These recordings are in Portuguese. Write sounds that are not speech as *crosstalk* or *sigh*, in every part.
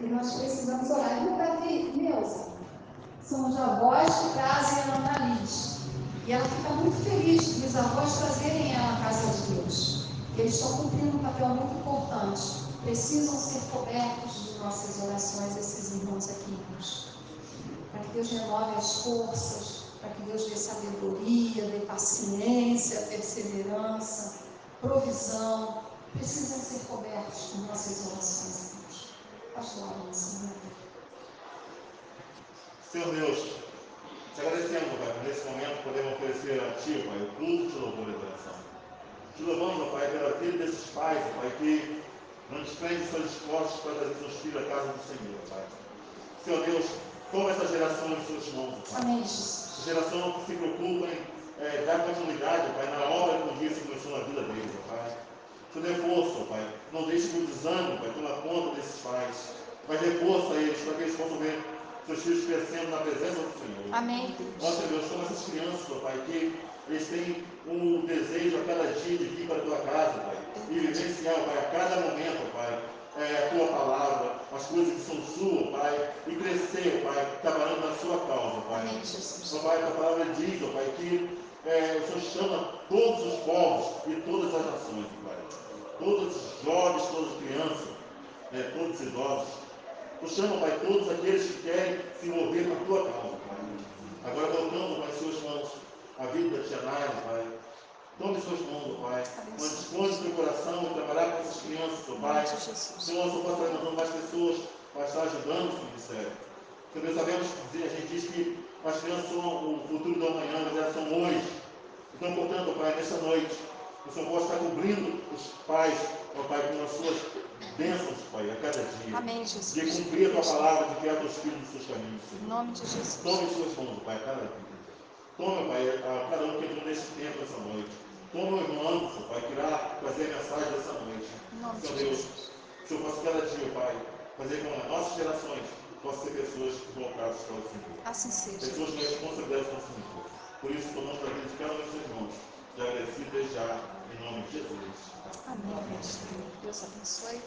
E nós precisamos orar. E o Davi, Neuza, são os avós que trazem ela na lide. E ela fica muito feliz de os avós trazerem ela à casa de Deus. Eles estão cumprindo um papel muito importante. Precisam ser cobertos de nossas orações, esses irmãos aqui. Para que Deus renove as forças, para que Deus dê sabedoria, dê paciência, perseverança, provisão. Precisam ser cobertos com nossas orações, Pastor Alonso, Senhor Deus, te agradecemos, Pai, por nesse momento podemos oferecer a Ti, Pai, o culto de louvor e adoração. Te louvamos, Pai, pela vida desses pais, Pai, que não desprendem suas esforços para trazer seus filhos à casa do Senhor, Pai. Senhor Deus, toma essa geração em suas mãos, Pai. Amém, Jesus. Essa geração que se preocupa em é, dar continuidade, Pai, na obra que um dia se começou na vida deles, Pai. Te dê força, Pai. Não deixe que o desânimo, Pai, tomar conta desses pais. Mas dê força a eles, para que eles possam ver seus filhos crescendo na presença do Senhor. Amém. Senhor Deus, como essas crianças, ó Pai, que eles têm um desejo a cada dia de vir para a tua casa, Pai, e vivenciar, Pai, a cada momento, ó Pai, é, a tua palavra, as coisas que são suas, Pai, e crescer, ó Pai, trabalhando na sua causa, Pai. Amém, Jesus. Ó Pai, a tua palavra diz, ó Pai, que é, o Senhor chama todos os povos e todas as nações. Todos os jovens, todas as crianças, né, todos os idosos. Tu chama, Pai, todos aqueles que querem se envolver com a tua causa, Pai. Agora voltando, Pai, em suas mãos, a vida da tia Naira, Pai. Tome suas mãos, Pai. Mas dispõe do teu coração e trabalhar com essas crianças, ó Pai. Senhor, só possa levantando mais pessoas para estar ajudando o ministério. Nós sabemos, que a gente diz que as crianças são o futuro do amanhã, mas elas são hoje. Então, portanto, Pai, nessa noite, o Senhor possa estar cobrindo os pais, ó Pai, com as suas bênçãos, Pai, a cada dia. Amém, De Jesus. cumprir a tua palavra, de criar teus filhos nos seus caminhos, Em Senhor. nome de Jesus. Tome em suas mãos, Pai, a cada vida. Toma, Pai, a cada um que entrou nesse tempo, nessa noite. Toma o irmão Pai, que irá trazer a mensagem dessa noite. Em nome de Senhor Deus, Jesus. o Senhor possa cada dia, Pai, fazer com as nossas gerações possam ser pessoas voltadas para o Senhor. Assim seja. Pessoas que responsabilidade com o Senhor. Por isso, tomamos a vida de cada um de seus irmãos. Já agradecido desde já, em nome de Jesus. Amém, pastor. Deus abençoe.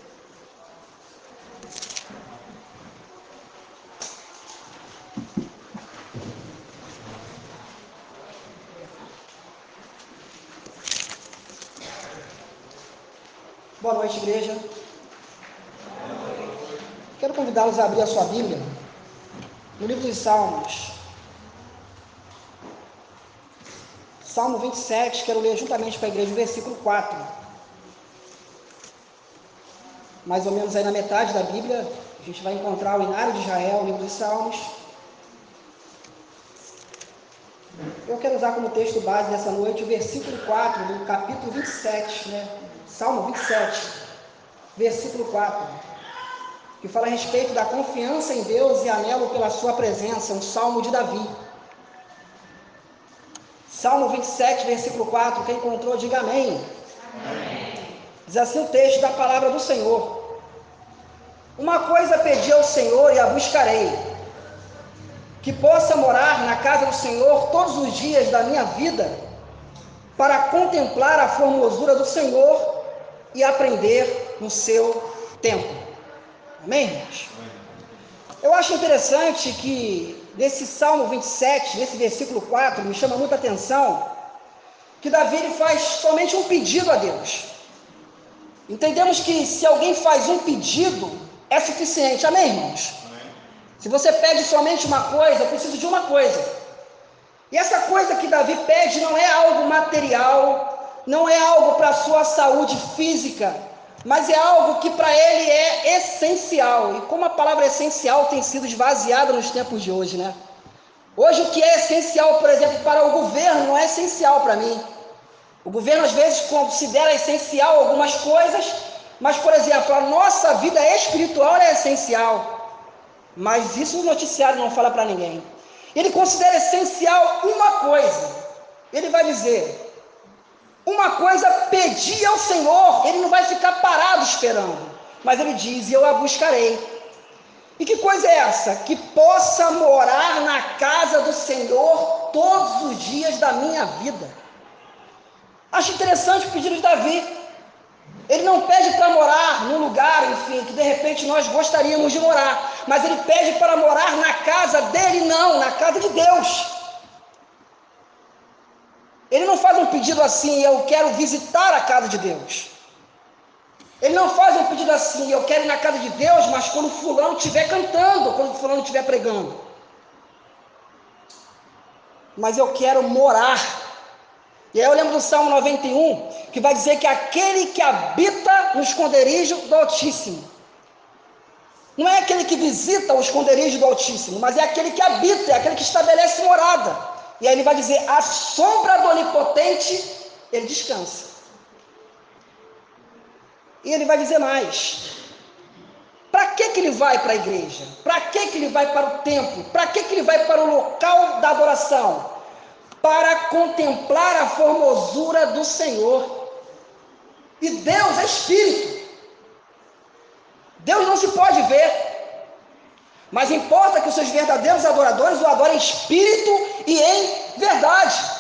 Boa noite, igreja. Quero convidá-los a abrir a sua Bíblia no livro dos Salmos. Salmo 27, quero ler juntamente para a igreja o versículo 4. Mais ou menos aí na metade da Bíblia, a gente vai encontrar o Inário de Israel, o livro dos Salmos. Eu quero usar como texto base dessa noite o versículo 4 do capítulo 27, né? Salmo 27, versículo 4, que fala a respeito da confiança em Deus e anelo pela sua presença, um salmo de Davi. Salmo 27, versículo 4, quem encontrou, diga amém. Diz assim o texto da palavra do Senhor. Uma coisa pedi ao Senhor e a buscarei, que possa morar na casa do Senhor todos os dias da minha vida, para contemplar a formosura do Senhor e aprender no seu tempo. Amém, irmãos? Eu acho interessante que nesse Salmo 27, nesse versículo 4, me chama muita atenção que Davi ele faz somente um pedido a Deus. Entendemos que se alguém faz um pedido, é suficiente. Amém, irmãos? Se você pede somente uma coisa, eu preciso de uma coisa. E essa coisa que Davi pede não é algo material, não é algo para a sua saúde física, mas é algo que para ele é essencial. E como a palavra essencial tem sido esvaziada nos tempos de hoje, né? Hoje o que é essencial, por exemplo, para o governo não é essencial para mim. O governo às vezes considera essencial algumas coisas, mas por exemplo, a nossa vida espiritual é essencial. Mas isso o noticiário não fala para ninguém. Ele considera essencial uma coisa. Ele vai dizer: uma coisa pedi ao Senhor, ele não vai ficar parado esperando, mas ele diz: Eu a buscarei. E que coisa é essa? Que possa morar na casa do Senhor todos os dias da minha vida. Acho interessante o pedido de Davi. Ele não pede para morar num lugar, enfim, que de repente nós gostaríamos de morar, mas ele pede para morar na casa dele, não, na casa de Deus. Ele não faz um pedido assim, eu quero visitar a casa de Deus. Ele não faz um pedido assim, eu quero ir na casa de Deus, mas quando fulano estiver cantando, quando fulano estiver pregando. Mas eu quero morar e aí eu lembro do Salmo 91, que vai dizer que aquele que habita no esconderijo do Altíssimo. Não é aquele que visita o esconderijo do Altíssimo, mas é aquele que habita, é aquele que estabelece morada. E aí ele vai dizer: a sombra do Onipotente, ele descansa. E ele vai dizer mais: para que, que ele vai para a igreja? Para que, que ele vai para o templo? Para que, que ele vai para o local da adoração? para contemplar a formosura do Senhor. E Deus é espírito. Deus não se pode ver. Mas importa que os seus verdadeiros adoradores o adorem em espírito e em verdade.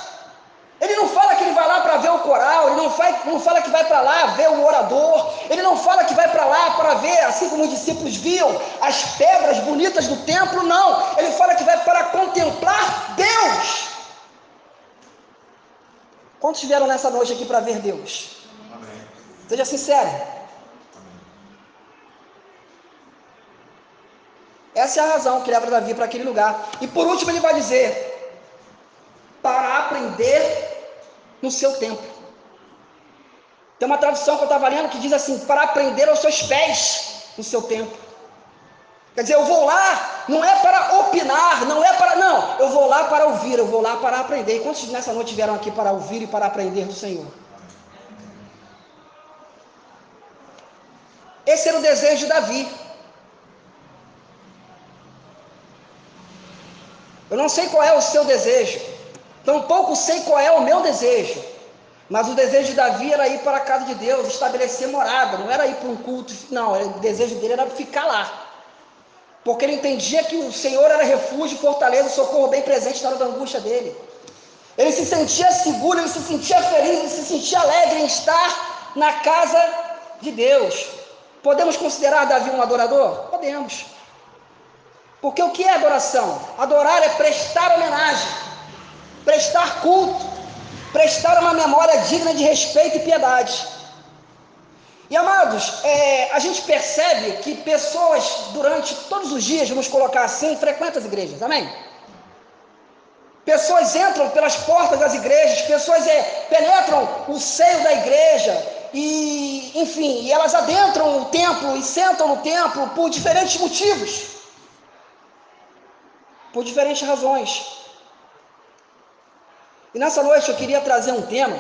Ele não fala que ele vai lá para ver o coral, ele não, faz, não fala que vai para lá ver o orador, ele não fala que vai para lá para ver, assim como os discípulos viam, as pedras bonitas do templo, não. Ele fala que vai para contemplar Deus. Quantos vieram nessa noite aqui para ver Deus? Amém. Seja sincero. Essa é a razão que leva Davi para aquele lugar. E por último, ele vai dizer: para aprender no seu tempo. Tem uma tradução que eu estava lendo que diz assim: para aprender aos seus pés no seu tempo. Quer dizer, eu vou lá, não é para opinar, não é para. Não, eu vou lá para ouvir, eu vou lá para aprender. E quantos nessa noite vieram aqui para ouvir e para aprender do Senhor? Esse era o desejo de Davi. Eu não sei qual é o seu desejo, tampouco sei qual é o meu desejo. Mas o desejo de Davi era ir para a casa de Deus, estabelecer morada, não era ir para um culto, não, o desejo dele era ficar lá porque ele entendia que o Senhor era refúgio, fortaleza, socorro bem presente na hora da angústia dele. Ele se sentia seguro, ele se sentia feliz, ele se sentia alegre em estar na casa de Deus. Podemos considerar Davi um adorador? Podemos. Porque o que é adoração? Adorar é prestar homenagem, prestar culto, prestar uma memória digna de respeito e piedade. E amados, é, a gente percebe que pessoas durante todos os dias, vamos colocar assim, frequentam as igrejas, amém? Pessoas entram pelas portas das igrejas, pessoas é, penetram o seio da igreja e, enfim, e elas adentram o templo e sentam no templo por diferentes motivos, por diferentes razões. E nessa noite eu queria trazer um tema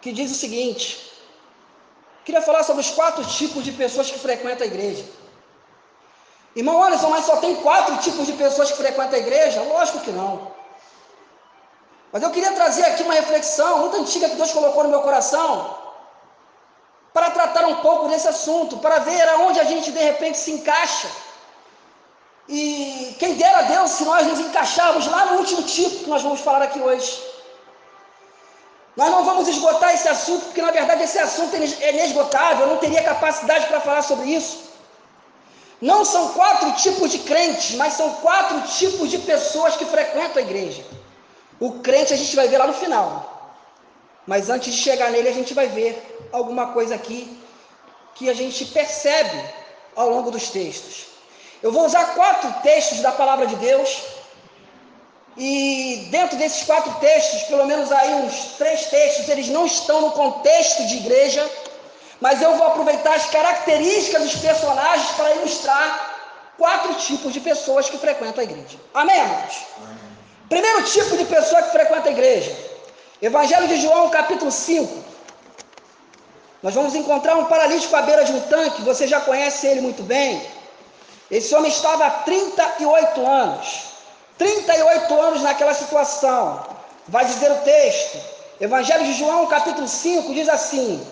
que diz o seguinte: queria falar sobre os quatro tipos de pessoas que frequentam a igreja. Irmão Anderson, mas só tem quatro tipos de pessoas que frequentam a igreja? Lógico que não. Mas eu queria trazer aqui uma reflexão muito antiga que Deus colocou no meu coração, para tratar um pouco desse assunto, para ver aonde a gente de repente se encaixa. E quem dera a Deus se nós nos encaixarmos lá no último tipo que nós vamos falar aqui hoje. Nós não vamos esgotar esse assunto, porque na verdade esse assunto é inesgotável, eu não teria capacidade para falar sobre isso. Não são quatro tipos de crentes, mas são quatro tipos de pessoas que frequentam a igreja. O crente a gente vai ver lá no final. Mas antes de chegar nele, a gente vai ver alguma coisa aqui que a gente percebe ao longo dos textos. Eu vou usar quatro textos da palavra de Deus e dentro desses quatro textos, pelo menos aí uns três textos, eles não estão no contexto de igreja, mas eu vou aproveitar as características dos personagens para ilustrar quatro tipos de pessoas que frequentam a igreja. Amém, amados? Primeiro tipo de pessoa que frequenta a igreja. Evangelho de João, capítulo 5. Nós vamos encontrar um paralítico à beira de um tanque, você já conhece ele muito bem. Esse homem estava há 38 anos. 38 anos naquela situação. Vai dizer o texto. Evangelho de João, capítulo 5, diz assim: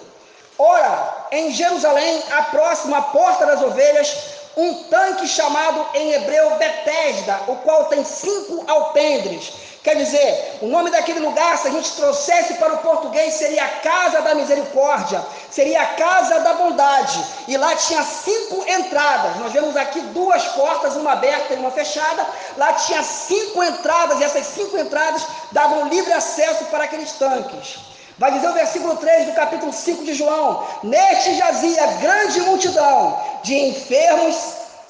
Ora, em Jerusalém, a próxima porta das ovelhas, um tanque chamado em hebreu Betesda, o qual tem cinco alpendres, Quer dizer, o nome daquele lugar, se a gente trouxesse para o português, seria a Casa da Misericórdia, seria a Casa da Bondade. E lá tinha cinco entradas. Nós vemos aqui duas portas, uma aberta e uma fechada. Lá tinha cinco entradas, e essas cinco entradas davam livre acesso para aqueles tanques. Vai dizer o versículo 3 do capítulo 5 de João: Neste jazia grande multidão de enfermos,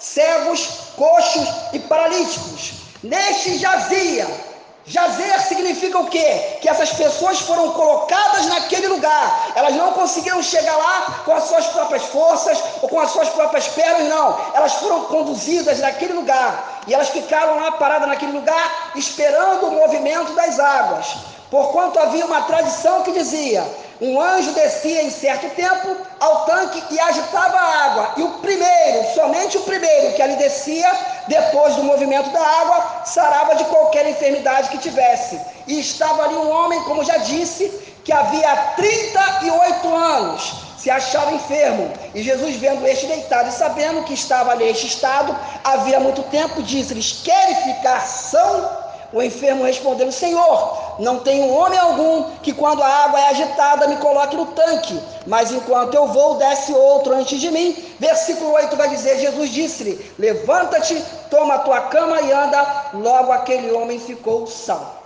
cegos, coxos e paralíticos. Neste jazia. Jazer significa o quê? Que essas pessoas foram colocadas naquele lugar. Elas não conseguiram chegar lá com as suas próprias forças ou com as suas próprias pernas, não. Elas foram conduzidas naquele lugar. E elas ficaram lá paradas naquele lugar, esperando o movimento das águas. Porquanto havia uma tradição que dizia: um anjo descia em certo tempo ao tanque e agitava a água, e o primeiro, somente o primeiro que ali descia, depois do movimento da água, sarava de qualquer enfermidade que tivesse. E estava ali um homem, como já disse, que havia 38 anos se achava enfermo. E Jesus, vendo este deitado e sabendo que estava ali este estado, havia muito tempo, disse-lhes: Querem ficar são? O enfermo respondendo: Senhor, não tenho homem algum que, quando a água é agitada, me coloque no tanque, mas enquanto eu vou, desce outro antes de mim. Versículo 8 vai dizer: Jesus disse-lhe: Levanta-te, toma a tua cama e anda. Logo aquele homem ficou são.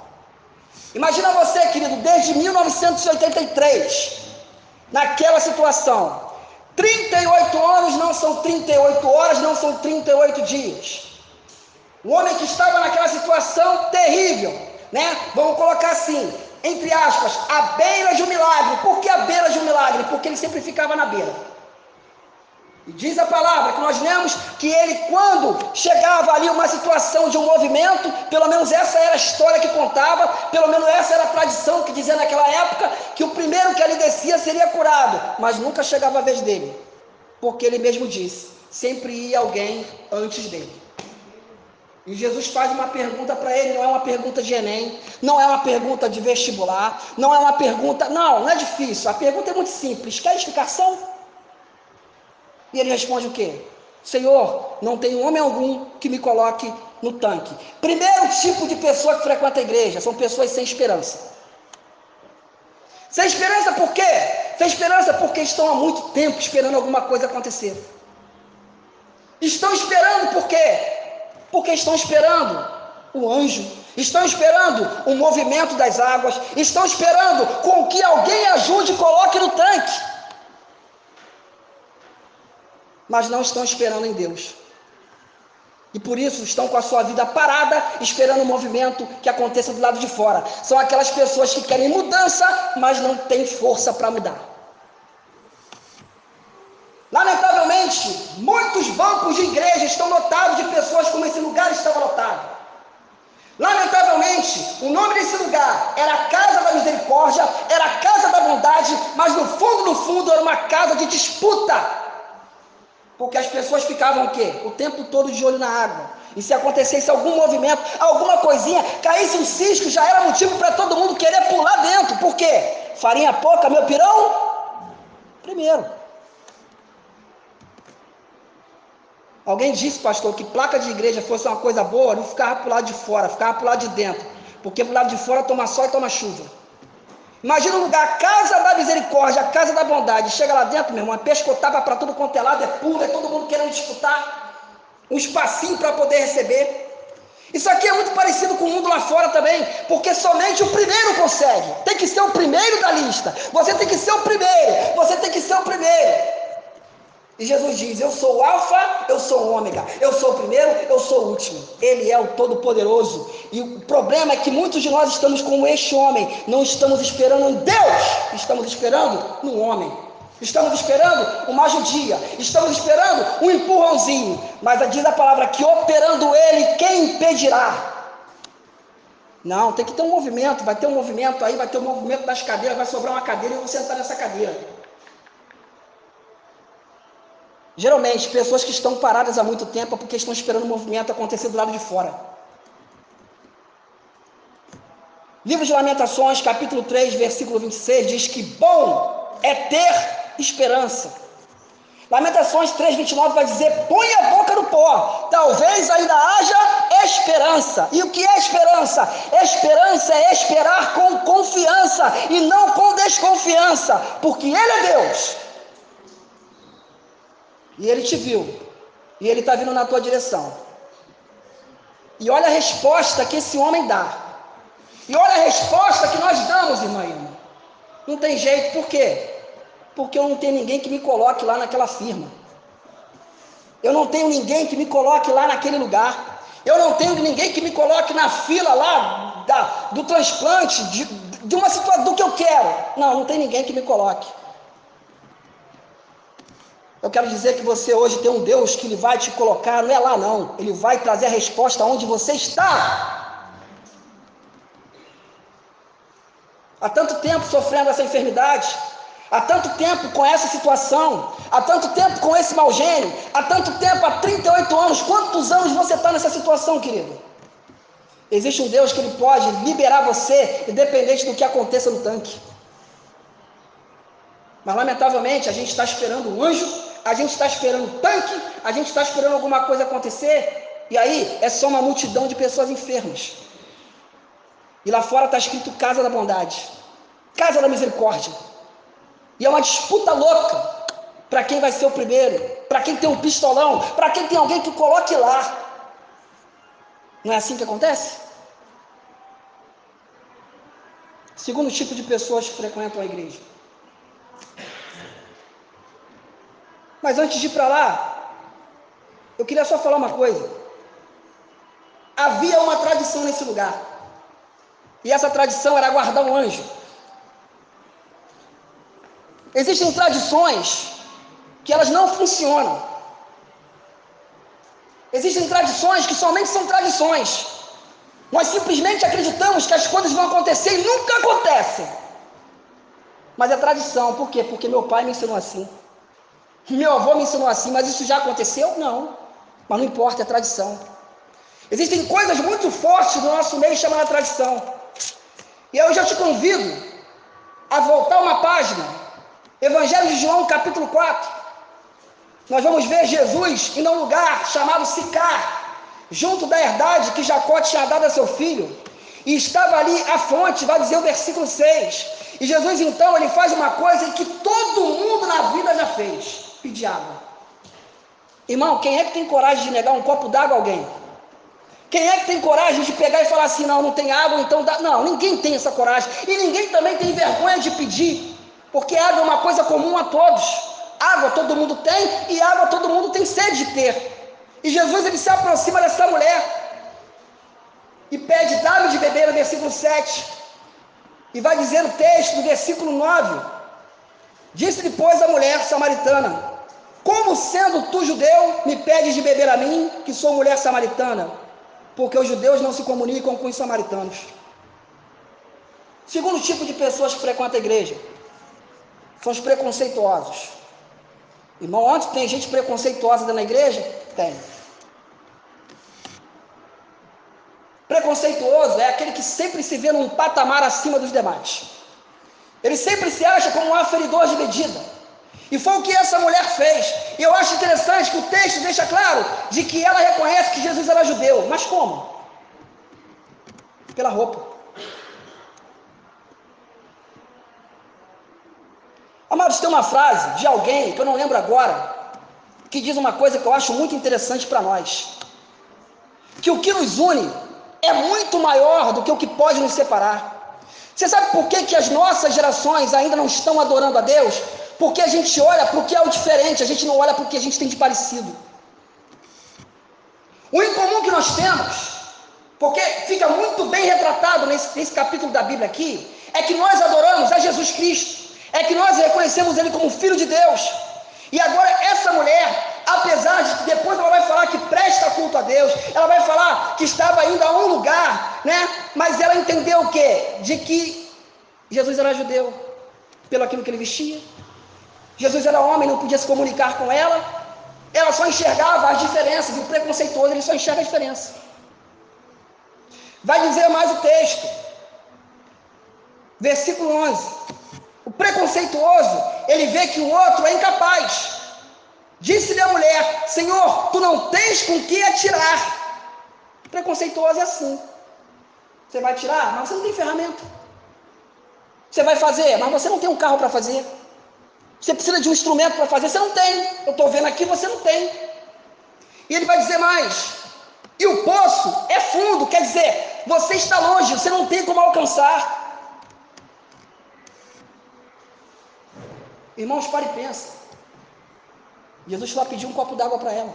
Imagina você, querido, desde 1983, naquela situação. 38 anos não são 38 horas, não são 38 dias. O homem que estava naquela situação terrível, né? Vamos colocar assim, entre aspas, à beira de um milagre. Por que à beira de um milagre? Porque ele sempre ficava na beira. E diz a palavra que nós lemos que ele, quando chegava ali uma situação de um movimento, pelo menos essa era a história que contava, pelo menos essa era a tradição que dizia naquela época, que o primeiro que ali descia seria curado, mas nunca chegava a vez dele, porque ele mesmo disse: sempre ia alguém antes dele. E Jesus faz uma pergunta para ele, não é uma pergunta de Enem, não é uma pergunta de vestibular, não é uma pergunta. Não, não é difícil. A pergunta é muito simples. Quer explicação? E ele responde o quê? Senhor, não tem homem algum que me coloque no tanque. Primeiro tipo de pessoa que frequenta a igreja são pessoas sem esperança. Sem esperança por quê? Sem esperança porque estão há muito tempo esperando alguma coisa acontecer. Estão esperando por quê? Porque estão esperando o anjo, estão esperando o movimento das águas, estão esperando com que alguém ajude e coloque no tanque. Mas não estão esperando em Deus. E por isso estão com a sua vida parada, esperando o movimento que aconteça do lado de fora. São aquelas pessoas que querem mudança, mas não têm força para mudar. Muitos bancos de igreja estão lotados de pessoas como esse lugar estava lotado. Lamentavelmente, o nome desse lugar era a Casa da Misericórdia, era a Casa da Bondade, mas no fundo, no fundo, era uma casa de disputa. Porque as pessoas ficavam o quê? O tempo todo de olho na água. E se acontecesse algum movimento, alguma coisinha, caísse um cisco, já era motivo para todo mundo querer pular dentro. Por quê? Farinha pouca, meu pirão? Primeiro. Alguém disse, pastor, que placa de igreja fosse uma coisa boa, não ficava para o lado de fora, ficava para o lado de dentro. Porque para o lado de fora toma sol e toma chuva. Imagina um lugar, a casa da misericórdia, a casa da bondade. Chega lá dentro, meu irmão, é pescotava para tudo quanto é lado, é pulo, é todo mundo querendo disputar. Um espacinho para poder receber. Isso aqui é muito parecido com o mundo lá fora também, porque somente o primeiro consegue. Tem que ser o primeiro da lista. Você tem que ser o primeiro. Você tem que ser o primeiro. E Jesus diz: Eu sou o Alfa, eu sou o Ômega, eu sou o primeiro, eu sou o último. Ele é o Todo-Poderoso. E o problema é que muitos de nós estamos como este homem, não estamos esperando em Deus, estamos esperando no homem. Estamos esperando uma judia, estamos esperando um empurrãozinho. Mas diz a palavra que operando ele, quem impedirá? Não, tem que ter um movimento, vai ter um movimento aí, vai ter um movimento das cadeiras, vai sobrar uma cadeira e eu vou sentar nessa cadeira. Geralmente, pessoas que estão paradas há muito tempo é porque estão esperando o movimento acontecer do lado de fora. Livro de Lamentações, capítulo 3, versículo 26, diz que bom é ter esperança. Lamentações 3, 29 vai dizer: põe a boca no pó, talvez ainda haja esperança. E o que é esperança? Esperança é esperar com confiança e não com desconfiança, porque Ele é Deus. E Ele te viu, e Ele está vindo na tua direção. E olha a resposta que esse homem dá. E olha a resposta que nós damos, irmã Irma. Não tem jeito, por quê? Porque eu não tenho ninguém que me coloque lá naquela firma. Eu não tenho ninguém que me coloque lá naquele lugar. Eu não tenho ninguém que me coloque na fila lá da, do transplante, de, de uma situação do que eu quero. Não, não tem ninguém que me coloque. Eu quero dizer que você hoje tem um Deus que ele vai te colocar, não é lá não. Ele vai trazer a resposta onde você está. Há tanto tempo sofrendo essa enfermidade, há tanto tempo com essa situação, há tanto tempo com esse mau gênio, há tanto tempo, há 38 anos. Quantos anos você está nessa situação, querido? Existe um Deus que ele pode liberar você, independente do que aconteça no tanque. Mas lamentavelmente a gente está esperando um anjo, a gente está esperando tanque, a gente está esperando alguma coisa acontecer, e aí é só uma multidão de pessoas enfermas. E lá fora está escrito Casa da Bondade, Casa da Misericórdia. E é uma disputa louca para quem vai ser o primeiro, para quem tem um pistolão, para quem tem alguém que coloque lá. Não é assim que acontece? Segundo tipo de pessoas que frequentam a igreja. Mas antes de ir para lá, eu queria só falar uma coisa. Havia uma tradição nesse lugar. E essa tradição era guardar um anjo. Existem tradições que elas não funcionam. Existem tradições que somente são tradições. Nós simplesmente acreditamos que as coisas vão acontecer e nunca acontecem. Mas é tradição, por quê? Porque meu pai me ensinou assim. Meu avô me ensinou assim, mas isso já aconteceu? Não. Mas não importa, é tradição. Existem coisas muito fortes no nosso meio chamadas tradição. E eu já te convido a voltar uma página Evangelho de João, capítulo 4. Nós vamos ver Jesus em um lugar chamado Sicar, junto da herdade que Jacó tinha dado a seu filho. E estava ali a fonte, vai dizer o versículo 6. E Jesus então ele faz uma coisa que todo mundo na vida já fez: pedir água. Irmão, quem é que tem coragem de negar um copo d'água a alguém? Quem é que tem coragem de pegar e falar assim, não, não tem água, então dá. Não, ninguém tem essa coragem. E ninguém também tem vergonha de pedir. Porque água é uma coisa comum a todos. Água todo mundo tem e água todo mundo tem sede de ter. E Jesus ele se aproxima dessa mulher e pede, dá-me de beber, no versículo 7. E vai dizer o texto, no versículo 9: Disse depois a mulher samaritana: Como sendo tu judeu, me pedes de beber a mim, que sou mulher samaritana? Porque os judeus não se comunicam com os samaritanos. Segundo tipo de pessoas que frequentam a igreja são os preconceituosos. Irmão, onde tem gente preconceituosa da igreja? Tem. Preconceituoso é aquele que sempre se vê num patamar acima dos demais. Ele sempre se acha como um aferidor de medida. E foi o que essa mulher fez. E eu acho interessante que o texto deixa claro de que ela reconhece que Jesus era judeu. Mas como? Pela roupa. Amados, tem uma frase de alguém, que eu não lembro agora, que diz uma coisa que eu acho muito interessante para nós: que o que nos une é muito maior do que o que pode nos separar. Você sabe por que, que as nossas gerações ainda não estão adorando a Deus? Porque a gente olha para o que é o diferente, a gente não olha para o que a gente tem de parecido. O incomum que nós temos, porque fica muito bem retratado nesse, nesse capítulo da Bíblia aqui, é que nós adoramos a Jesus Cristo é que nós reconhecemos ele como filho de Deus. E agora essa mulher, apesar de que depois ela vai falar que presta culto a Deus, ela vai falar que estava indo a um lugar, né? Mas ela entendeu o quê? De que Jesus era judeu, pelo aquilo que ele vestia. Jesus era homem, não podia se comunicar com ela. Ela só enxergava as diferenças, e o preconceituoso ele só enxerga a diferença. Vai dizer mais o texto. Versículo 11. O preconceituoso, ele vê que o outro é incapaz. Disse-lhe a mulher: Senhor, tu não tens com que atirar, Preconceituoso é assim. Você vai tirar, mas você não tem ferramenta. Você vai fazer, mas você não tem um carro para fazer. Você precisa de um instrumento para fazer, você não tem. Eu estou vendo aqui, você não tem. E ele vai dizer mais. E o poço é fundo, quer dizer, você está longe, você não tem como alcançar. Irmãos, pare e pensa. Jesus lá pedir um copo d'água para ela.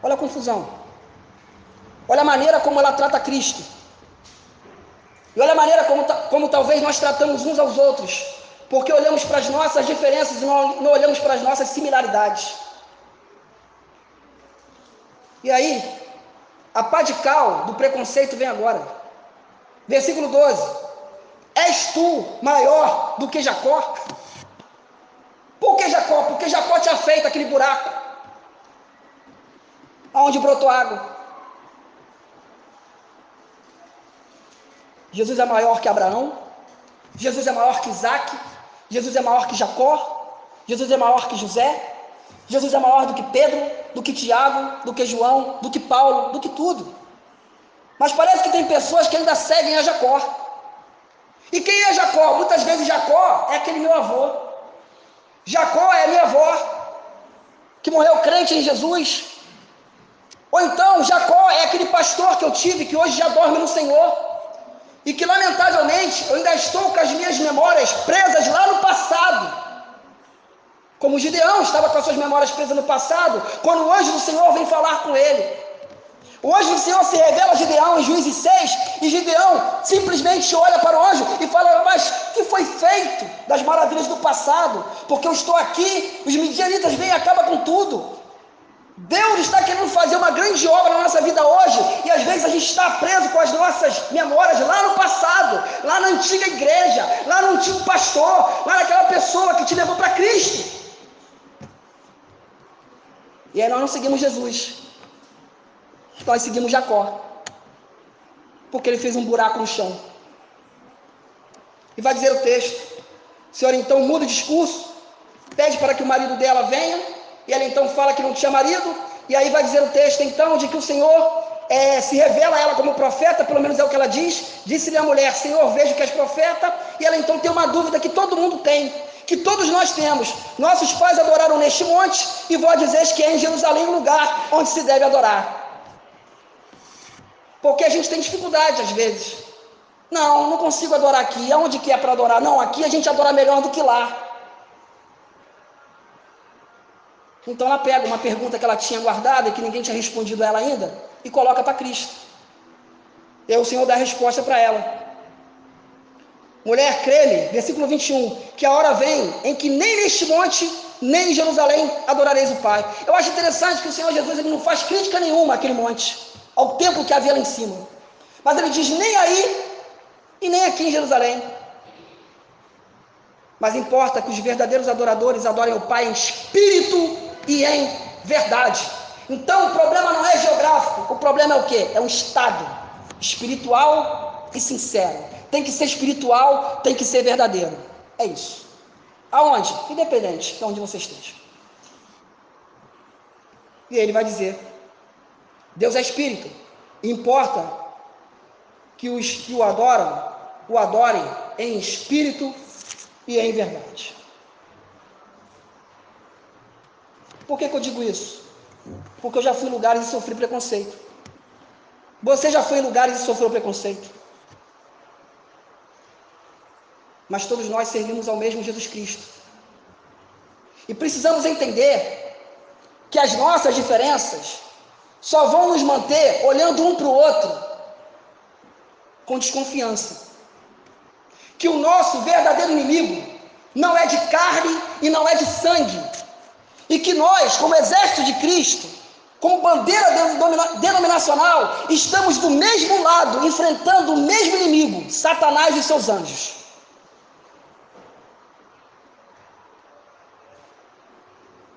Olha a confusão. Olha a maneira como ela trata Cristo. E olha a maneira como, como talvez nós tratamos uns aos outros. Porque olhamos para as nossas diferenças e não, não olhamos para as nossas similaridades. E aí, a pá de cal do preconceito vem agora. Versículo 12. És tu maior do que Jacó? Por que Jacó? Porque Jacó tinha feito aquele buraco onde brotou água. Jesus é maior que Abraão, Jesus é maior que Isaac, Jesus é maior que Jacó, Jesus é maior que José, Jesus é maior do que Pedro, do que Tiago, do que João, do que Paulo, do que tudo. Mas parece que tem pessoas que ainda seguem a Jacó. E quem é Jacó? Muitas vezes Jacó é aquele meu avô. Jacó é minha avó, que morreu crente em Jesus. Ou então Jacó é aquele pastor que eu tive, que hoje já dorme no Senhor. E que lamentavelmente eu ainda estou com as minhas memórias presas lá no passado. Como Gideão estava com as suas memórias presas no passado, quando o anjo do Senhor vem falar com ele. O Senhor se revela a Gideão em Juízes 6, e Gideão simplesmente olha para o anjo e fala: Mas que foi feito das maravilhas do passado? Porque eu estou aqui, os midianitas vêm e acabam com tudo. Deus está querendo fazer uma grande obra na nossa vida hoje, e às vezes a gente está preso com as nossas memórias lá no passado, lá na antiga igreja, lá no antigo pastor, lá naquela pessoa que te levou para Cristo. E aí nós não seguimos Jesus nós seguimos Jacó. Porque ele fez um buraco no chão. E vai dizer o texto: Senhor então muda o discurso, pede para que o marido dela venha, e ela então fala que não tinha marido, e aí vai dizer o texto então de que o Senhor é, se revela a ela como profeta, pelo menos é o que ela diz. Disse-lhe a mulher: Senhor, vejo que és profeta, e ela então tem uma dúvida que todo mundo tem, que todos nós temos. Nossos pais adoraram neste monte, e vou dizer que é em Jerusalém o lugar onde se deve adorar. Porque a gente tem dificuldade às vezes. Não, não consigo adorar aqui. Aonde que é para adorar? Não, aqui a gente adora melhor do que lá. Então ela pega uma pergunta que ela tinha guardada e que ninguém tinha respondido a ela ainda e coloca para Cristo. E aí o Senhor dá a resposta para ela. Mulher, crê-me, versículo 21, que a hora vem em que nem neste monte, nem em Jerusalém adorareis o Pai. Eu acho interessante que o Senhor Jesus ele não faz crítica nenhuma àquele monte ao templo que havia lá em cima. Mas ele diz: nem aí e nem aqui em Jerusalém. Mas importa que os verdadeiros adoradores adorem o Pai em espírito e em verdade. Então o problema não é geográfico, o problema é o que? É um estado espiritual e sincero. Tem que ser espiritual, tem que ser verdadeiro. É isso. Aonde? Independente de onde você esteja. E ele vai dizer: Deus é espírito. Importa que os que o adoram, o adorem em espírito e em verdade. Por que, que eu digo isso? Porque eu já fui em lugares e sofri preconceito. Você já foi em lugares e sofreu preconceito. Mas todos nós servimos ao mesmo Jesus Cristo. E precisamos entender que as nossas diferenças só vão nos manter olhando um para o outro com desconfiança. Que o nosso verdadeiro inimigo não é de carne e não é de sangue. E que nós, como exército de Cristo, como bandeira denominacional, estamos do mesmo lado, enfrentando o mesmo inimigo, Satanás e seus anjos.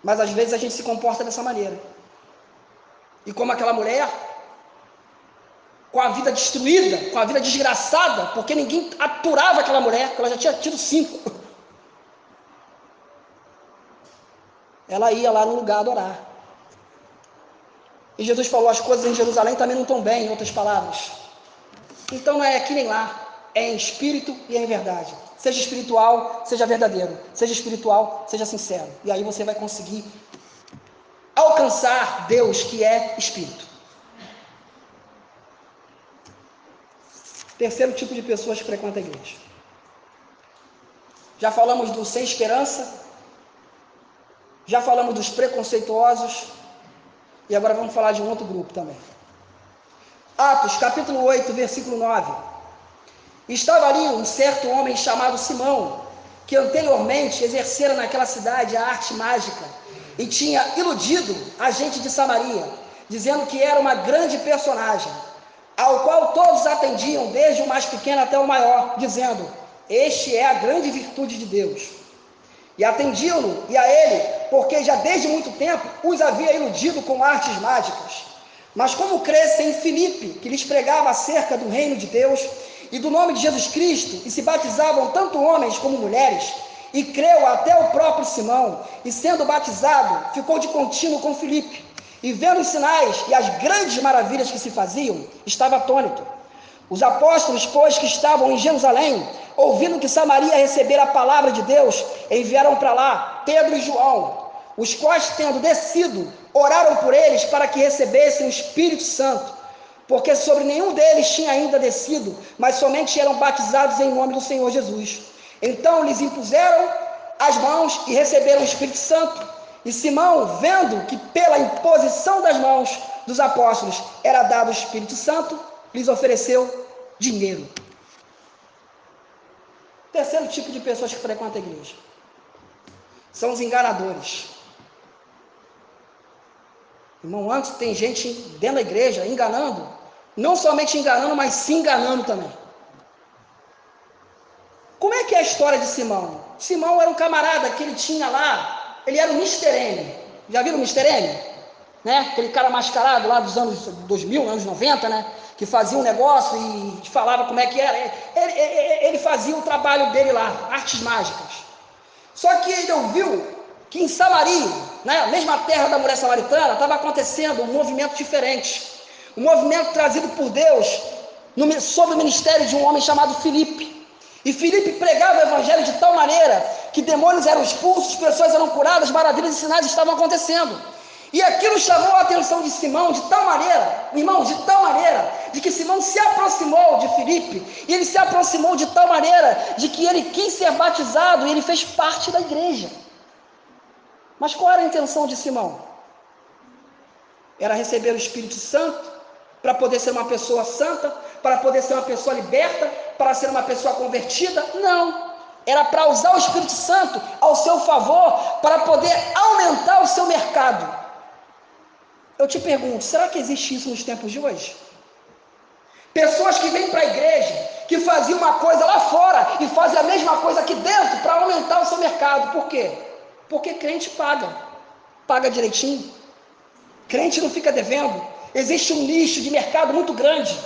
Mas às vezes a gente se comporta dessa maneira. E como aquela mulher, com a vida destruída, com a vida desgraçada, porque ninguém aturava aquela mulher, porque ela já tinha tido cinco. *laughs* Ela ia lá no lugar adorar. E Jesus falou: as coisas em Jerusalém também não estão bem, em outras palavras. Então não é aqui nem lá, é em espírito e é em verdade. Seja espiritual, seja verdadeiro. Seja espiritual, seja sincero. E aí você vai conseguir alcançar Deus, que é espírito. Terceiro tipo de pessoas que frequentam a igreja. Já falamos do sem esperança, já falamos dos preconceituosos, e agora vamos falar de um outro grupo também. Atos, capítulo 8, versículo 9. Estava ali um certo homem chamado Simão, que anteriormente exercera naquela cidade a arte mágica e tinha iludido a gente de Samaria, dizendo que era uma grande personagem, ao qual todos atendiam, desde o mais pequeno até o maior, dizendo: Este é a grande virtude de Deus. E atendiam-no e a ele, porque já desde muito tempo os havia iludido com artes mágicas. Mas como crescem em Filipe, que lhes pregava acerca do reino de Deus e do nome de Jesus Cristo, e se batizavam tanto homens como mulheres, e creu até o próprio Simão, e sendo batizado, ficou de contínuo com Filipe, e vendo os sinais e as grandes maravilhas que se faziam, estava atônito. Os apóstolos, pois, que estavam em Jerusalém, ouvindo que Samaria recebera a palavra de Deus, enviaram para lá Pedro e João, os quais, tendo descido, oraram por eles para que recebessem o Espírito Santo, porque sobre nenhum deles tinha ainda descido, mas somente eram batizados em nome do Senhor Jesus. Então lhes impuseram as mãos e receberam o Espírito Santo. E Simão, vendo que pela imposição das mãos dos apóstolos era dado o Espírito Santo, lhes ofereceu dinheiro. Terceiro tipo de pessoas que frequentam a igreja são os enganadores. Irmão, antes tem gente dentro da igreja enganando, não somente enganando, mas se enganando também. Como é que é a história de Simão? Simão era um camarada que ele tinha lá, ele era o Mr. M. Já viram o Mr. M? Né? Aquele cara mascarado lá dos anos 2000, anos 90, né? Que fazia um negócio e falava como é que era. Ele, ele, ele fazia o trabalho dele lá, artes mágicas. Só que ele ouviu que em Samaria, né, mesma terra da mulher samaritana, estava acontecendo um movimento diferente. Um movimento trazido por Deus no, sob o ministério de um homem chamado Filipe. E Filipe pregava o evangelho de tal maneira que demônios eram expulsos, pessoas eram curadas, maravilhas e sinais estavam acontecendo. E aquilo chamou a atenção de Simão de tal maneira, irmão, de tal maneira, de que Simão se aproximou de Filipe, e ele se aproximou de tal maneira de que ele quis ser batizado e ele fez parte da igreja. Mas qual era a intenção de Simão? Era receber o Espírito Santo para poder ser uma pessoa santa, para poder ser uma pessoa liberta, para ser uma pessoa convertida? Não. Era para usar o Espírito Santo ao seu favor, para poder aumentar o seu mercado. Eu te pergunto, será que existe isso nos tempos de hoje? Pessoas que vêm para a igreja, que faziam uma coisa lá fora e fazem a mesma coisa aqui dentro para aumentar o seu mercado. Por quê? Porque crente paga. Paga direitinho. Crente não fica devendo. Existe um nicho de mercado muito grande.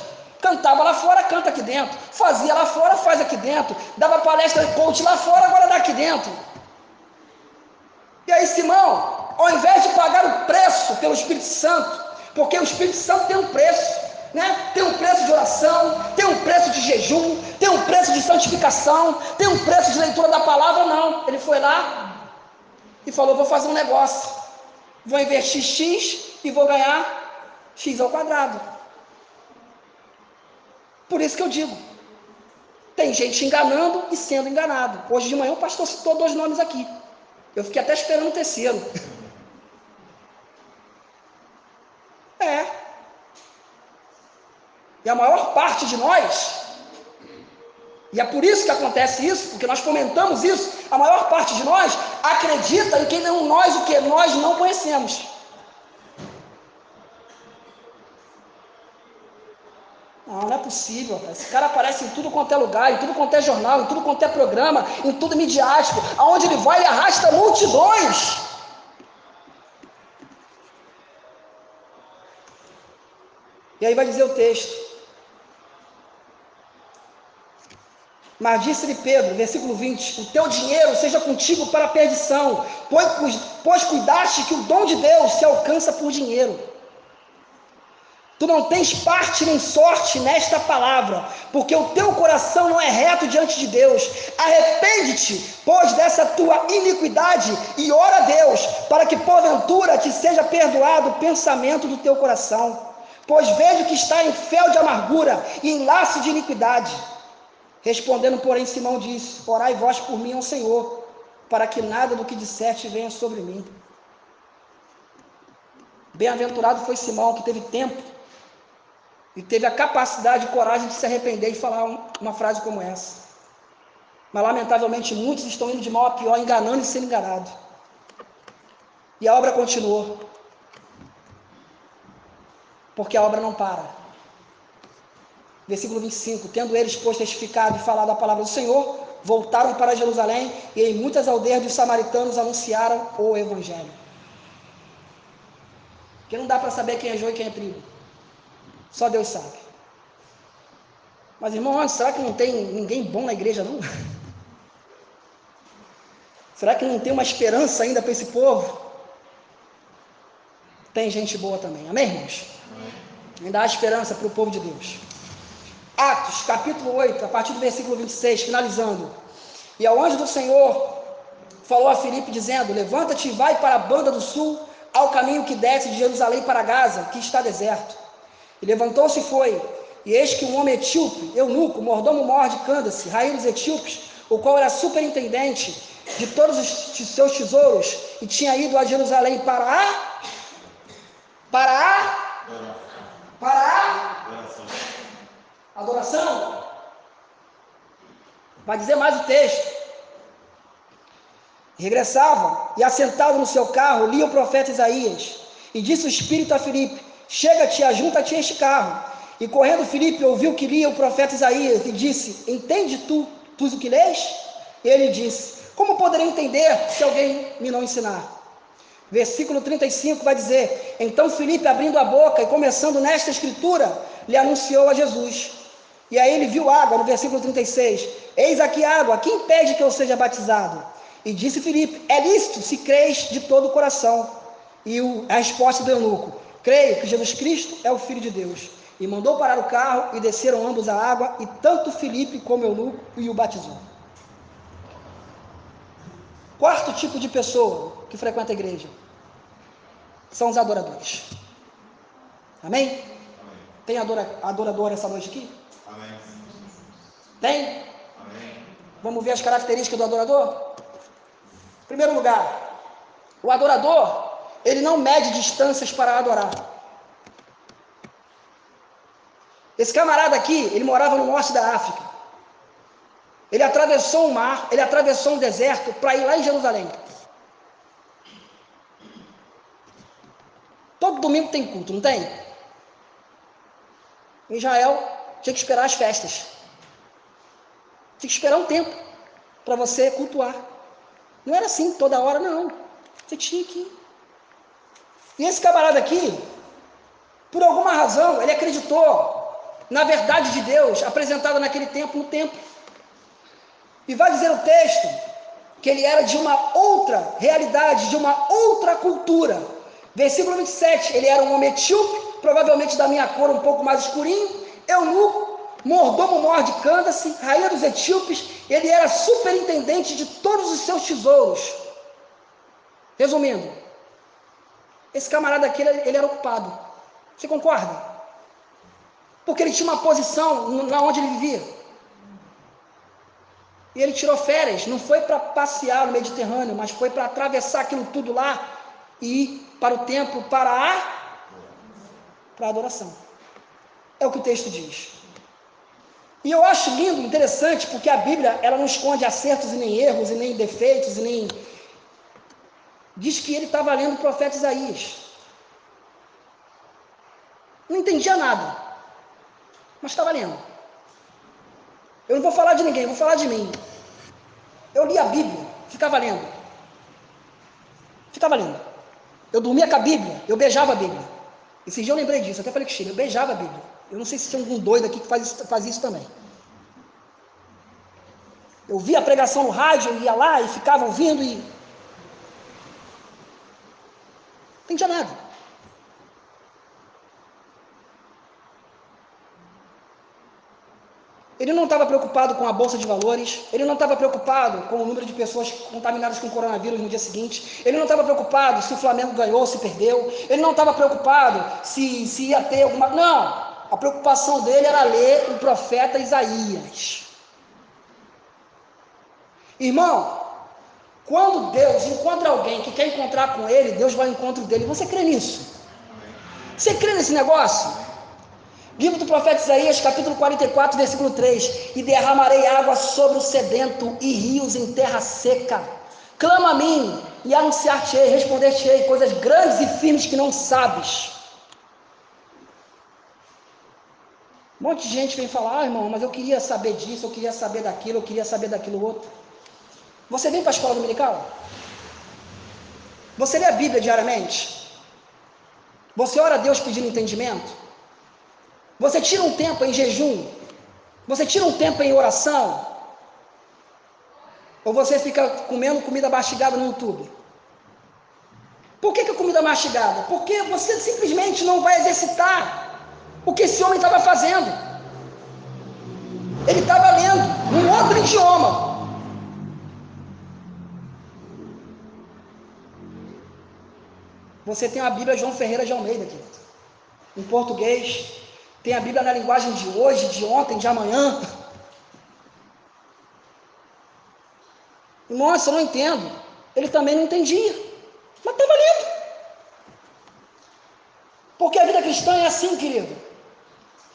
Cantava lá fora, canta aqui dentro. Fazia lá fora, faz aqui dentro. Dava palestra de coach lá fora, agora dá aqui dentro. E aí, Simão, ao invés de pagar o preço pelo Espírito Santo, porque o Espírito Santo tem um preço, né? Tem um preço de oração, tem um preço de jejum, tem um preço de santificação, tem um preço de leitura da palavra, não. Ele foi lá e falou: vou fazer um negócio, vou investir X e vou ganhar x ao quadrado. Por isso que eu digo, tem gente enganando e sendo enganado. Hoje de manhã o pastor citou dois nomes aqui. Eu fiquei até esperando o terceiro. É. E a maior parte de nós, e é por isso que acontece isso, porque nós comentamos isso, a maior parte de nós acredita em quem não nós o que nós não conhecemos. Não, não é possível. Esse cara aparece em tudo quanto é lugar, em tudo quanto é jornal, em tudo quanto é programa, em tudo midiático. Aonde ele vai, ele arrasta multidões. E aí vai dizer o texto. Mas disse-lhe Pedro, versículo 20: O teu dinheiro seja contigo para a perdição, pois, pois cuidaste que o dom de Deus se alcança por dinheiro. Tu não tens parte nem sorte nesta palavra, porque o teu coração não é reto diante de Deus. Arrepende-te, pois, dessa tua iniquidade e ora a Deus, para que porventura te seja perdoado o pensamento do teu coração. Pois vejo que está em fel de amargura e em laço de iniquidade. Respondendo, porém, Simão disse: Orai vós por mim ao Senhor, para que nada do que disseste venha sobre mim. Bem-aventurado foi Simão, que teve tempo e teve a capacidade e coragem de se arrepender e falar uma frase como essa. Mas lamentavelmente muitos estão indo de mal a pior, enganando e sendo enganados. E a obra continuou. Porque a obra não para. Versículo 25: Tendo eles, pois, testificado e falado a palavra do Senhor, voltaram para Jerusalém e em muitas aldeias dos samaritanos anunciaram o Evangelho. Que não dá para saber quem é joio e quem é trigo. Só Deus sabe. Mas, irmão, será que não tem ninguém bom na igreja, não? *laughs* Será que não tem uma esperança ainda para esse povo? Tem gente boa também. Amém, irmãos? Ainda há esperança para o povo de Deus. Atos, capítulo 8, a partir do versículo 26, finalizando. E ao anjo do Senhor falou a Filipe, dizendo: Levanta-te e vai para a banda do sul, ao caminho que desce de Jerusalém para Gaza, que está deserto. E levantou-se e foi. E eis que um homem etíope, eunuco, mordomo maior de Candace, rei dos etíopes, o qual era superintendente de todos os seus tesouros, e tinha ido a Jerusalém para a. Para a. Para a. Adoração. Vai dizer mais o texto. Regressava e, assentado no seu carro, lia o profeta Isaías. E disse o Espírito a Filipe: Chega-te, ajunta-te a este carro. E correndo Filipe ouviu que lia o profeta Isaías e disse: Entende tu, tu o que lês? E ele disse: Como poderei entender se alguém me não ensinar? Versículo 35 vai dizer: Então Filipe, abrindo a boca e começando nesta escritura, lhe anunciou a Jesus. E aí ele viu água, no versículo 36. Eis aqui água, quem impede que eu seja batizado? E disse Filipe: É lícito se crês de todo o coração. E o, a resposta do eunuco: Creio que Jesus Cristo é o Filho de Deus. E mandou parar o carro e desceram ambos a água, e tanto Filipe como Eunuco e o batizou. Quarto tipo de pessoa que frequenta a igreja são os adoradores. Amém? Tem adora, adorador essa noite aqui? Amém. Tem? Amém. Vamos ver as características do adorador? Em primeiro lugar, o adorador ele não mede distâncias para adorar. Esse camarada aqui, ele morava no norte da África. Ele atravessou o mar, ele atravessou um deserto para ir lá em Jerusalém. Todo domingo tem culto, não tem? Em Israel, tinha que esperar as festas. Tinha que esperar um tempo para você cultuar. Não era assim toda hora, não. Você tinha que ir. E esse camarada aqui, por alguma razão, ele acreditou na verdade de Deus apresentada naquele tempo no templo. E vai dizer o texto que ele era de uma outra realidade, de uma outra cultura. Versículo 27, ele era um homem etíope, provavelmente da minha cor um pouco mais escurinho, eunuco, mordomo maior de Candace, rainha dos etíopes, ele era superintendente de todos os seus tesouros. Resumindo, esse camarada aqui, ele era ocupado. Você concorda? Porque ele tinha uma posição na onde ele vivia. E ele tirou férias, não foi para passear no Mediterrâneo, mas foi para atravessar aquilo tudo lá e para o templo para a para a adoração. É o que o texto diz. E eu acho lindo, interessante, porque a Bíblia ela não esconde acertos e nem erros e nem defeitos e nem diz que ele estava lendo o profeta Isaías. Não entendia nada, mas estava lendo. Eu não vou falar de ninguém, vou falar de mim. Eu li a Bíblia, ficava lendo. Ficava lendo. Eu dormia com a Bíblia, eu beijava a Bíblia. Esse dia eu lembrei disso, até falei que Chile, eu beijava a Bíblia. Eu não sei se tem algum doido aqui que faz isso, faz isso também. Eu via a pregação no rádio, eu ia lá e ficava ouvindo e entendia nada. Ele não estava preocupado com a bolsa de valores, ele não estava preocupado com o número de pessoas contaminadas com coronavírus no dia seguinte, ele não estava preocupado se o Flamengo ganhou ou se perdeu, ele não estava preocupado se, se ia ter alguma. Não! A preocupação dele era ler o profeta Isaías. Irmão, quando Deus encontra alguém que quer encontrar com ele, Deus vai ao encontro dele. Você crê nisso? Você crê nesse negócio? Livro do profeta Isaías, capítulo 44, versículo 3: E derramarei água sobre o sedento e rios em terra seca. Clama a mim e anunciar-te-ei, responder-te-ei coisas grandes e firmes que não sabes. Um monte de gente vem falar, ah, irmão, mas eu queria saber disso, eu queria saber daquilo, eu queria saber daquilo outro. Você vem para a escola dominical? Você lê a Bíblia diariamente? Você ora a Deus pedindo entendimento? Você tira um tempo em jejum? Você tira um tempo em oração? Ou você fica comendo comida mastigada no YouTube? Por que, que a comida mastigada? Porque você simplesmente não vai exercitar o que esse homem estava fazendo. Ele estava lendo um outro idioma. Você tem a Bíblia João Ferreira de Almeida aqui, em português, tem a Bíblia na linguagem de hoje, de ontem, de amanhã. Nossa, eu não entendo. Ele também não entendia. Mas estava lendo. Porque a vida cristã é assim, querido.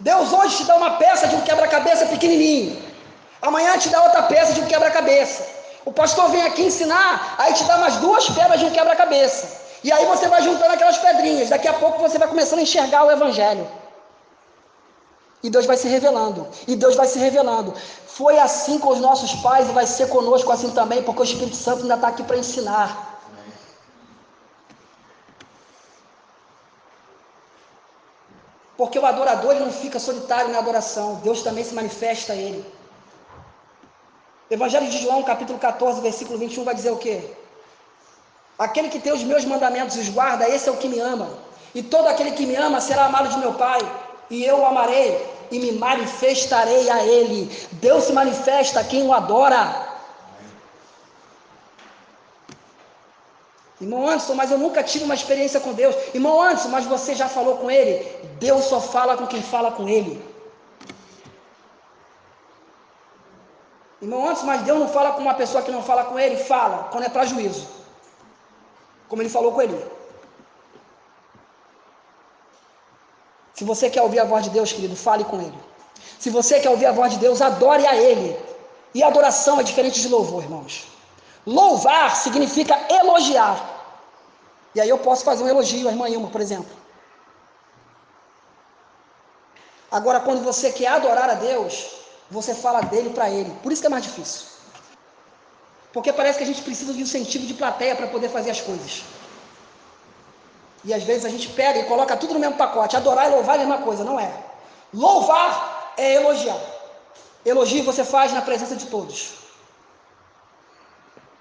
Deus hoje te dá uma peça de um quebra-cabeça pequenininho. Amanhã te dá outra peça de um quebra-cabeça. O pastor vem aqui ensinar, aí te dá umas duas pedras de um quebra-cabeça. E aí você vai juntando aquelas pedrinhas. Daqui a pouco você vai começando a enxergar o evangelho. E Deus vai se revelando. E Deus vai se revelando. Foi assim com os nossos pais e vai ser conosco assim também, porque o Espírito Santo ainda está aqui para ensinar. Porque o adorador ele não fica solitário na adoração, Deus também se manifesta a ele. Evangelho de João, capítulo 14, versículo 21, vai dizer o quê? Aquele que tem os meus mandamentos e os guarda, esse é o que me ama. E todo aquele que me ama será amado de meu Pai e eu o amarei e me manifestarei a ele. Deus se manifesta a quem o adora. Irmão Anderson, mas eu nunca tive uma experiência com Deus. Irmão Anderson, mas você já falou com ele? Deus só fala com quem fala com ele. Irmão Anderson, mas Deus não fala com uma pessoa que não fala com ele? Fala, quando é para juízo. Como ele falou com ele. Se você quer ouvir a voz de Deus, querido, fale com Ele. Se você quer ouvir a voz de Deus, adore a Ele. E adoração é diferente de louvor, irmãos. Louvar significa elogiar. E aí eu posso fazer um elogio à irmã Ilma, por exemplo. Agora, quando você quer adorar a Deus, você fala dele para ele. Por isso que é mais difícil. Porque parece que a gente precisa de um sentido de plateia para poder fazer as coisas. E às vezes a gente pega e coloca tudo no mesmo pacote. Adorar e louvar é a mesma coisa, não é? Louvar é elogiar. Elogio você faz na presença de todos.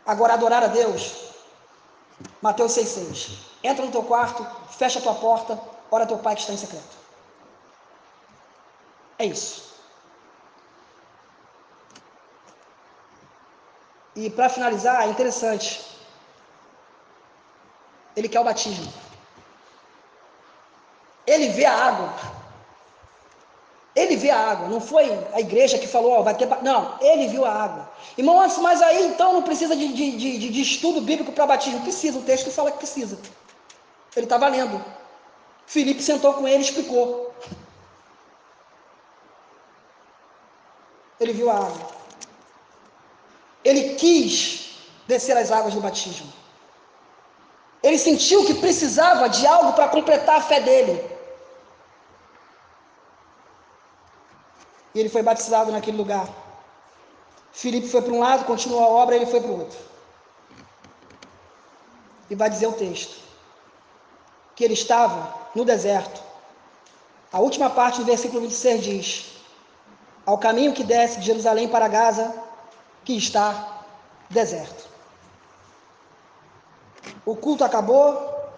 Agora, adorar a Deus, Mateus 6,6. Entra no teu quarto, fecha a tua porta, ora teu pai que está em secreto. É isso. E para finalizar, é interessante. Ele quer o batismo. Vê a água. Ele vê a água. Não foi a igreja que falou, ó, vai ter. Não, ele viu a água. Irmão, mas aí então não precisa de, de, de, de estudo bíblico para batismo? Precisa, o texto fala que precisa. Ele estava lendo. Filipe sentou com ele e explicou. Ele viu a água. Ele quis descer as águas do batismo. Ele sentiu que precisava de algo para completar a fé dele. E ele foi batizado naquele lugar. Filipe foi para um lado, continuou a obra, ele foi para o outro. E vai dizer o texto: que ele estava no deserto. A última parte do versículo 26 diz: Ao caminho que desce de Jerusalém para Gaza, que está deserto. O culto acabou,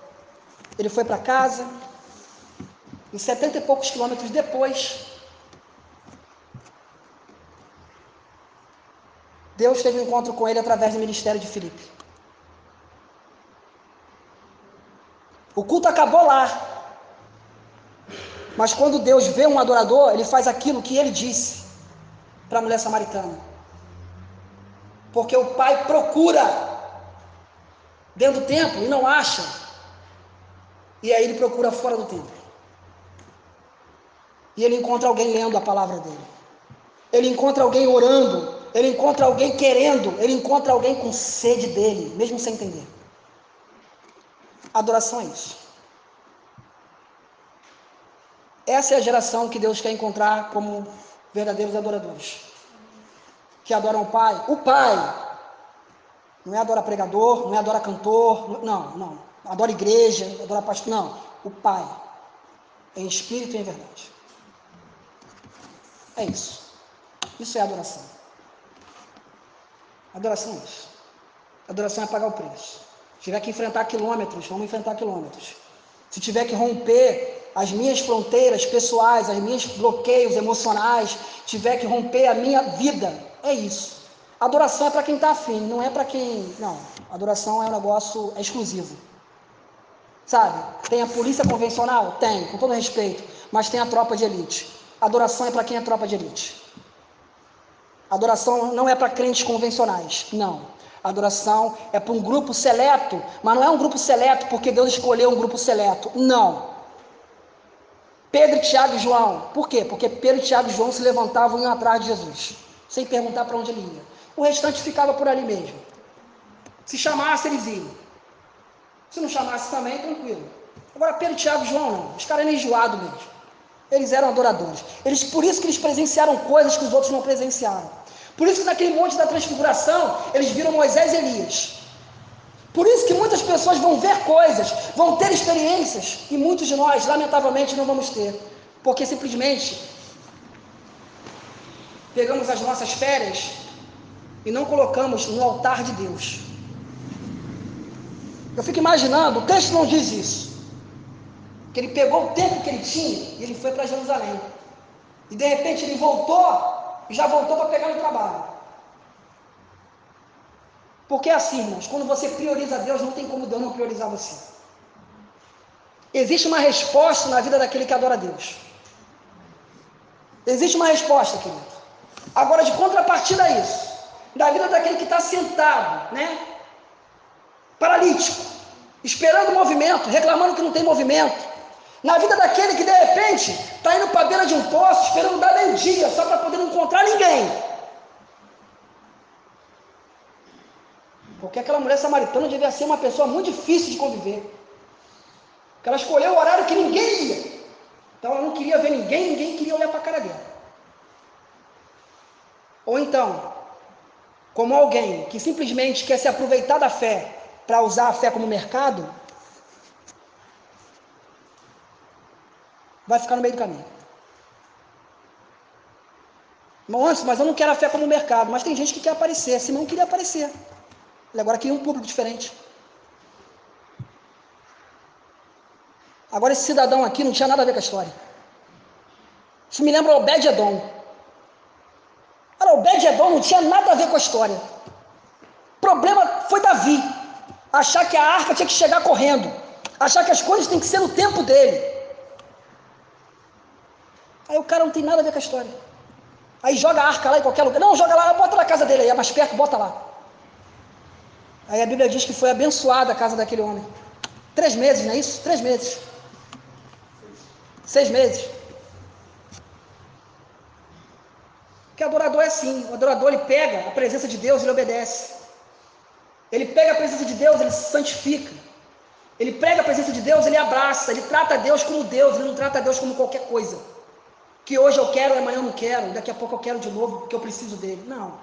ele foi para casa, e setenta e poucos quilômetros depois, Deus teve um encontro com ele através do ministério de Filipe. O culto acabou lá. Mas quando Deus vê um adorador, ele faz aquilo que ele disse para a mulher samaritana. Porque o pai procura dentro do templo e não acha. E aí ele procura fora do templo. E ele encontra alguém lendo a palavra dele. Ele encontra alguém orando. Ele encontra alguém querendo. Ele encontra alguém com sede dele, mesmo sem entender. Adoração é isso. Essa é a geração que Deus quer encontrar como verdadeiros adoradores. Que adoram o Pai. O Pai. Não é adora pregador, não é adora cantor. Não, não. Adora igreja, adora pastor. Não. O Pai. Em espírito e em verdade. É isso. Isso é adoração. Adoração é isso. Adoração é pagar o preço. Se tiver que enfrentar quilômetros, vamos enfrentar quilômetros. Se tiver que romper as minhas fronteiras pessoais, as minhas bloqueios emocionais, tiver que romper a minha vida, é isso. Adoração é para quem está afim, não é para quem. Não. Adoração é um negócio exclusivo. Sabe? Tem a polícia convencional? Tem, com todo respeito. Mas tem a tropa de elite. Adoração é para quem é tropa de elite. Adoração não é para crentes convencionais. Não. Adoração é para um grupo seleto, mas não é um grupo seleto porque Deus escolheu um grupo seleto. Não. Pedro, Tiago e João. Por quê? Porque Pedro, Tiago e João se levantavam e iam atrás de Jesus, sem perguntar para onde ele ia. O restante ficava por ali mesmo. Se chamasse, eles iam. Se não chamasse também, tranquilo. Agora, Pedro, Tiago e João não. Os caras eram enjoados mesmo. Eles eram adoradores. Eles, por isso que eles presenciaram coisas que os outros não presenciaram. Por isso que naquele monte da transfiguração, eles viram Moisés e Elias. Por isso que muitas pessoas vão ver coisas, vão ter experiências, e muitos de nós, lamentavelmente, não vamos ter. Porque simplesmente pegamos as nossas férias e não colocamos no altar de Deus. Eu fico imaginando, o texto não diz isso. Que ele pegou o tempo que ele tinha e ele foi para Jerusalém. E de repente ele voltou e já voltou para pegar no trabalho. Porque é assim, irmãos, quando você prioriza Deus, não tem como Deus não priorizar você. Existe uma resposta na vida daquele que adora Deus. Existe uma resposta, querido. Agora, de contrapartida a isso, da vida daquele que está sentado, né? Paralítico, esperando movimento, reclamando que não tem movimento, na vida daquele que de repente está indo para a beira de um poço, esperando dar meio-dia, só para poder não encontrar ninguém. Porque aquela mulher samaritana devia ser uma pessoa muito difícil de conviver. Porque ela escolheu o horário que ninguém ia. Então ela não queria ver ninguém, ninguém queria olhar para a cara dela. Ou então, como alguém que simplesmente quer se aproveitar da fé para usar a fé como mercado, vai ficar no meio do caminho. Antes, mas eu não quero a fé como mercado. Mas tem gente que quer aparecer. Simão queria aparecer. Ele agora queria um público diferente. Agora esse cidadão aqui não tinha nada a ver com a história. Isso me lembra Obed Edom. Cara, Obed Edom não tinha nada a ver com a história. O problema foi Davi. Achar que a arca tinha que chegar correndo. Achar que as coisas têm que ser no tempo dele. Aí o cara não tem nada a ver com a história. Aí joga a arca lá em qualquer lugar. Não, joga lá, bota na casa dele aí, é mais perto, bota lá. Aí a Bíblia diz que foi abençoada a casa daquele homem. Três meses, não é isso? Três meses. Seis meses. Porque adorador é assim. O adorador ele pega a presença de Deus e ele obedece. Ele pega a presença de Deus, ele se santifica. Ele prega a presença de Deus, ele abraça, ele trata Deus como Deus, ele não trata Deus como qualquer coisa que hoje eu quero, amanhã eu não quero, daqui a pouco eu quero de novo porque eu preciso dele. Não.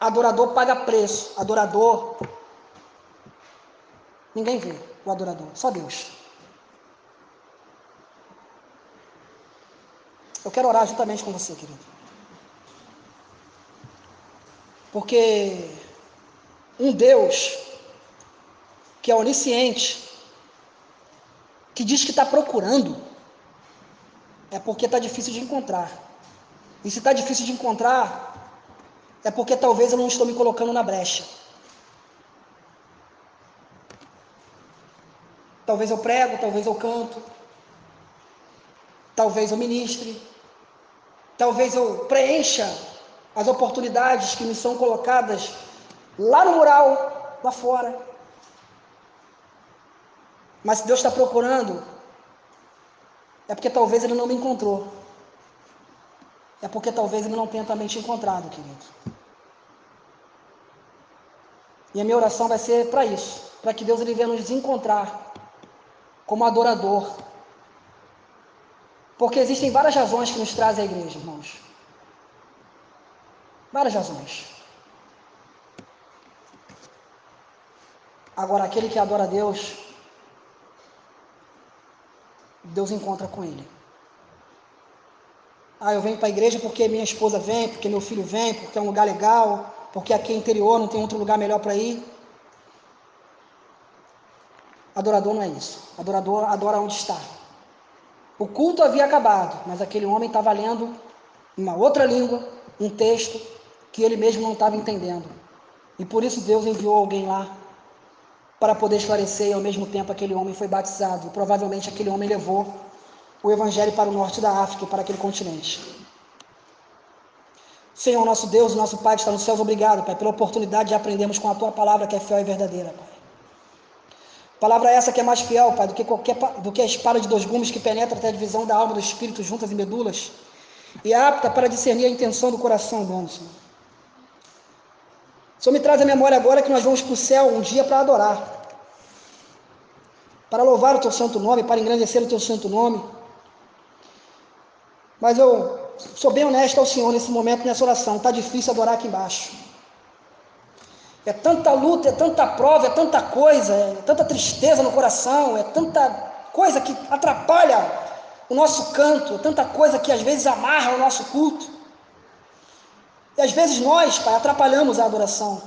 Adorador paga preço. Adorador. Ninguém vê o adorador, só Deus. Eu quero orar juntamente com você, querido. Porque um Deus que é onisciente, que diz que está procurando, é porque está difícil de encontrar. E se está difícil de encontrar, é porque talvez eu não estou me colocando na brecha. Talvez eu prego, talvez eu canto, talvez eu ministre, talvez eu preencha as oportunidades que me são colocadas lá no mural, lá fora. Mas Deus está procurando, é porque talvez Ele não me encontrou. É porque talvez Ele não tenha também te encontrado, querido. E a minha oração vai ser para isso, para que Deus ele venha nos encontrar como adorador. Porque existem várias razões que nos trazem à igreja, irmãos. Várias razões. Agora, aquele que adora a Deus, Deus encontra com ele. Ah, eu venho para a igreja porque minha esposa vem, porque meu filho vem, porque é um lugar legal, porque aqui é interior, não tem outro lugar melhor para ir. Adorador não é isso. Adorador adora onde está. O culto havia acabado, mas aquele homem estava lendo uma outra língua, um texto que ele mesmo não estava entendendo. E por isso Deus enviou alguém lá para poder esclarecer, e ao mesmo tempo aquele homem foi batizado. E provavelmente aquele homem levou o evangelho para o norte da África, para aquele continente. Senhor, nosso Deus, nosso Pai que está nos céus, obrigado, Pai, pela oportunidade de aprendermos com a tua palavra que é fiel e verdadeira, Pai. Palavra essa que é mais fiel, Pai, do que qualquer do que a espada de dois gumes que penetra até a divisão da alma do espírito juntas e medulas e apta para discernir a intenção do coração humano, Senhor. Senhor me traz a memória agora que nós vamos para o céu um dia para adorar, para louvar o teu santo nome, para engrandecer o teu santo nome. Mas eu sou bem honesto ao Senhor nesse momento, nessa oração. Está difícil adorar aqui embaixo. É tanta luta, é tanta prova, é tanta coisa, é tanta tristeza no coração, é tanta coisa que atrapalha o nosso canto, é tanta coisa que às vezes amarra o nosso culto. E às vezes nós, Pai, atrapalhamos a adoração.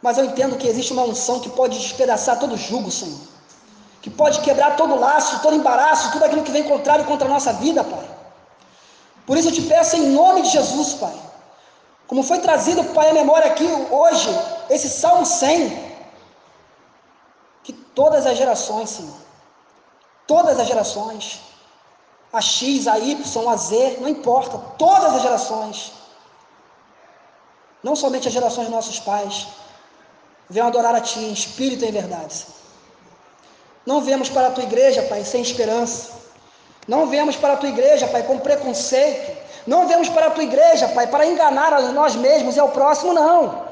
Mas eu entendo que existe uma unção que pode despedaçar todo jugo, Senhor. Que pode quebrar todo laço, todo embaraço, tudo aquilo que vem contrário contra a nossa vida, Pai. Por isso eu te peço em nome de Jesus, Pai como foi trazido, Pai, a memória aqui hoje, esse Salmo 100, que todas as gerações, Senhor, todas as gerações, a X, a Y, a Z, não importa, todas as gerações, não somente as gerações dos nossos pais, venham adorar a Ti em espírito e em verdade. Não viemos para a Tua igreja, Pai, sem esperança. Não viemos para a Tua igreja, Pai, com preconceito. Não viemos para a tua igreja, Pai, para enganar a nós mesmos e ao próximo, não.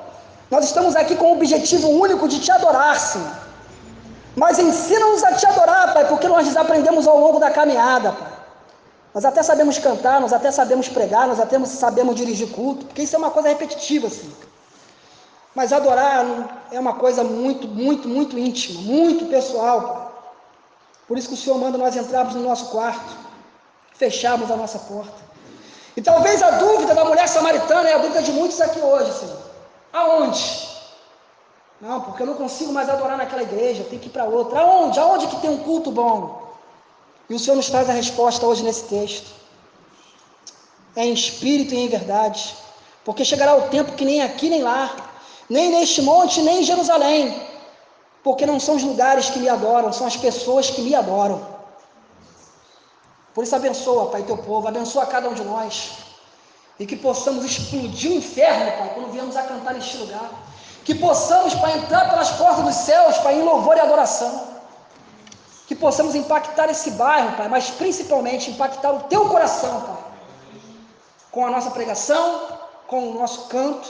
Nós estamos aqui com o objetivo único de te adorar, Senhor. Mas ensina-nos a te adorar, Pai, porque nós desaprendemos ao longo da caminhada, Pai. Nós até sabemos cantar, nós até sabemos pregar, nós até sabemos dirigir culto, porque isso é uma coisa repetitiva, assim. Mas adorar é uma coisa muito, muito, muito íntima, muito pessoal. Por isso que o Senhor manda nós entrarmos no nosso quarto, fecharmos a nossa porta e talvez a dúvida da mulher samaritana é a dúvida de muitos aqui hoje, Senhor. Aonde? Não, porque eu não consigo mais adorar naquela igreja, tem que ir para outra. Aonde? Aonde que tem um culto bom? E o Senhor nos traz a resposta hoje nesse texto. É em espírito e em verdade. Porque chegará o tempo que nem aqui nem lá, nem neste monte, nem em Jerusalém. Porque não são os lugares que me adoram, são as pessoas que me adoram. Por isso, abençoa, Pai, teu povo, abençoa cada um de nós. E que possamos explodir o inferno, Pai, quando viemos a cantar neste lugar. Que possamos, Pai, entrar pelas portas dos céus, Pai, em louvor e adoração. Possamos impactar esse bairro, Pai, mas principalmente impactar o teu coração, Pai. Com a nossa pregação, com o nosso canto,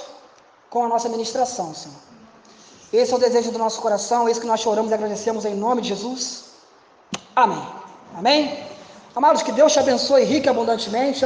com a nossa ministração, Senhor. Esse é o desejo do nosso coração, esse que nós choramos e agradecemos em nome de Jesus. Amém. Amém. Amados, que Deus te abençoe rica e abundantemente.